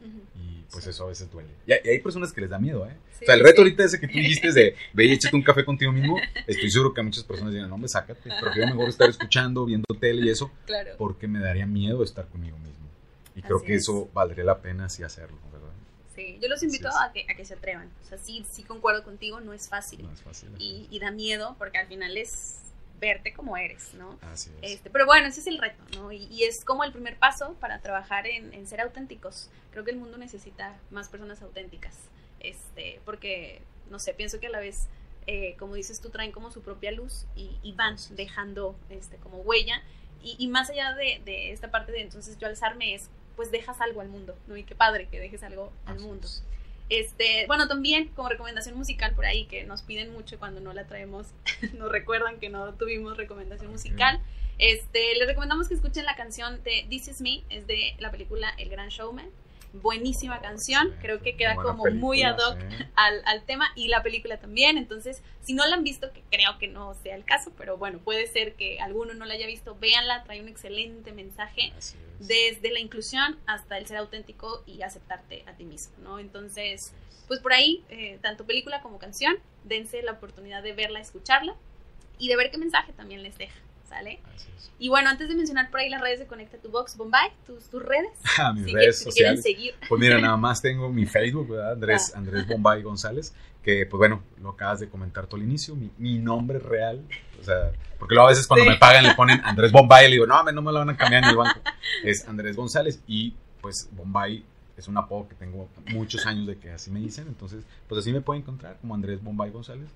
Uh -huh. Y pues sí. eso a veces duele. Y, y, hay personas que les da miedo, ¿eh? Sí, o sea, el reto sí. ahorita ese que tú dijiste de ve y échate un café contigo mismo, estoy seguro que a muchas personas digan, no, me sácate, prefiero mejor estar escuchando, viendo tele y eso,
claro.
porque me daría miedo estar conmigo mismo. Y creo Así que es. eso valdría la pena si hacerlo, ¿verdad?
Sí, yo los invito a que, a que se atrevan. O sea, sí, sí concuerdo contigo, no es fácil.
No es fácil.
Y, y da miedo porque al final es verte como eres, ¿no?
Así es.
Este, pero bueno, ese es el reto, ¿no? Y, y es como el primer paso para trabajar en, en, ser auténticos. Creo que el mundo necesita más personas auténticas, este, porque, no sé, pienso que a la vez, eh, como dices tú, traen como su propia luz y, y van dejando este, como huella. Y, y más allá de, de, esta parte de entonces yo alzarme es, pues dejas algo al mundo, ¿no? Y qué padre que dejes algo al mundo.
es.
Este, bueno, también como recomendación musical por ahí que nos piden mucho cuando no la traemos, nos recuerdan que no tuvimos recomendación musical. Este, les recomendamos que escuchen la canción de This Is Me, es de la película El Gran Showman. Buenísima canción, creo que queda como muy ad hoc
sí.
al, al, tema y la película también. Entonces, si no la han visto, que creo que no sea el caso, pero bueno, puede ser que alguno no la haya visto, véanla, trae un excelente mensaje desde la inclusión hasta el ser auténtico y aceptarte a ti mismo, ¿no? Entonces, pues por ahí, eh, tanto película como canción, dense la oportunidad de verla, escucharla y de ver qué mensaje también les deja, ¿sale? Y bueno, antes de mencionar por ahí las redes de Conecta tu Box, Bombay, tus, tus redes.
Ah, mis
si
redes
que,
sociales.
Si seguir.
Pues mira, nada más tengo mi Facebook, ¿verdad? Andrés, ah. Andrés Bombay González, que pues bueno, lo acabas de comentar tú al inicio, mi, mi nombre real, o sea, porque luego a veces cuando sí. me pagan le ponen Andrés Bombay, le digo, no, no me lo van a cambiar en el banco, es Andrés González y pues Bombay es un apodo que tengo muchos años de que así me dicen, entonces pues así me pueden encontrar como Andrés Bombay González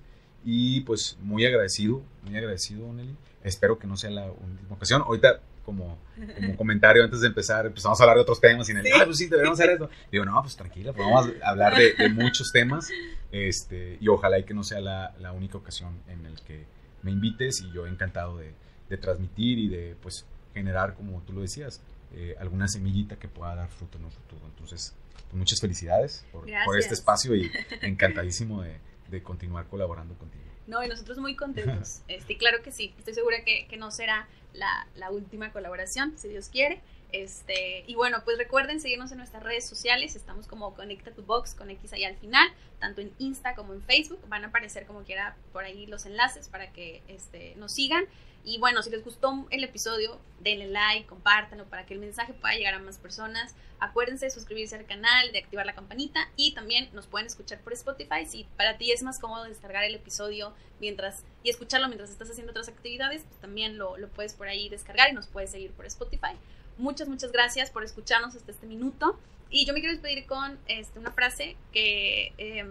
y pues muy agradecido, muy agradecido, Nelly. Espero que no sea la última ocasión. Ahorita, como, como comentario antes de empezar, empezamos a hablar de otros temas y Nelly, sí. ah, pues sí, deberíamos hacer esto. Digo, no, pues tranquila, podemos hablar de, de, muchos temas este, y ojalá y que no sea la, la única ocasión en el que me invites y yo encantado de, de transmitir y de pues generar, como tú lo decías, eh, alguna semillita que pueda dar fruto en un futuro. Entonces, pues, muchas felicidades por, por, este espacio y encantadísimo de, de continuar colaborando contigo.
No, y nosotros muy contentos. Este, claro que sí, estoy segura que, que no será la, última colaboración, si Dios quiere. Este, y bueno, pues recuerden seguirnos en nuestras redes sociales, estamos como Conecta tu Box con X ahí al final, tanto en Insta como en Facebook, van a aparecer como quiera por ahí los enlaces para que este, nos sigan. Y bueno, si les gustó el episodio, denle like, compártanlo para que el mensaje pueda llegar a más personas. Acuérdense de suscribirse al canal, de activar la campanita y también nos pueden escuchar por Spotify. Si para ti es más cómodo descargar el episodio mientras y escucharlo mientras estás haciendo otras actividades, pues también lo, lo puedes por ahí descargar y nos puedes seguir por Spotify. Muchas, muchas gracias por escucharnos hasta este minuto. Y yo me quiero despedir con este, una frase que eh,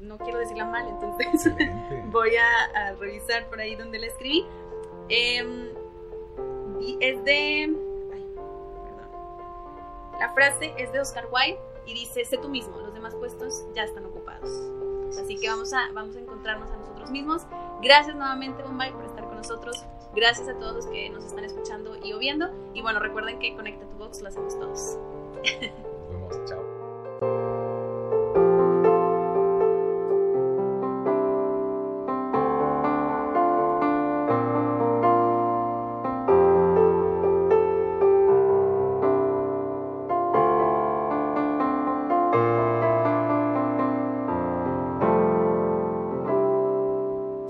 no quiero decirla mal, entonces voy a, revisar por ahí donde la escribí. Em, es de... Ay, perdón. La frase es de Oscar Wilde y dice, sé tú mismo, los demás puestos ya están ocupados. Así que vamos a, vamos a encontrarnos a nosotros mismos. Gracias nuevamente, Bombay, por estar con nosotros. Gracias a todos los que nos están escuchando y o viendo. Y bueno, recuerden que Conecta tu Box lo hacemos todos.
Nos vemos, chao.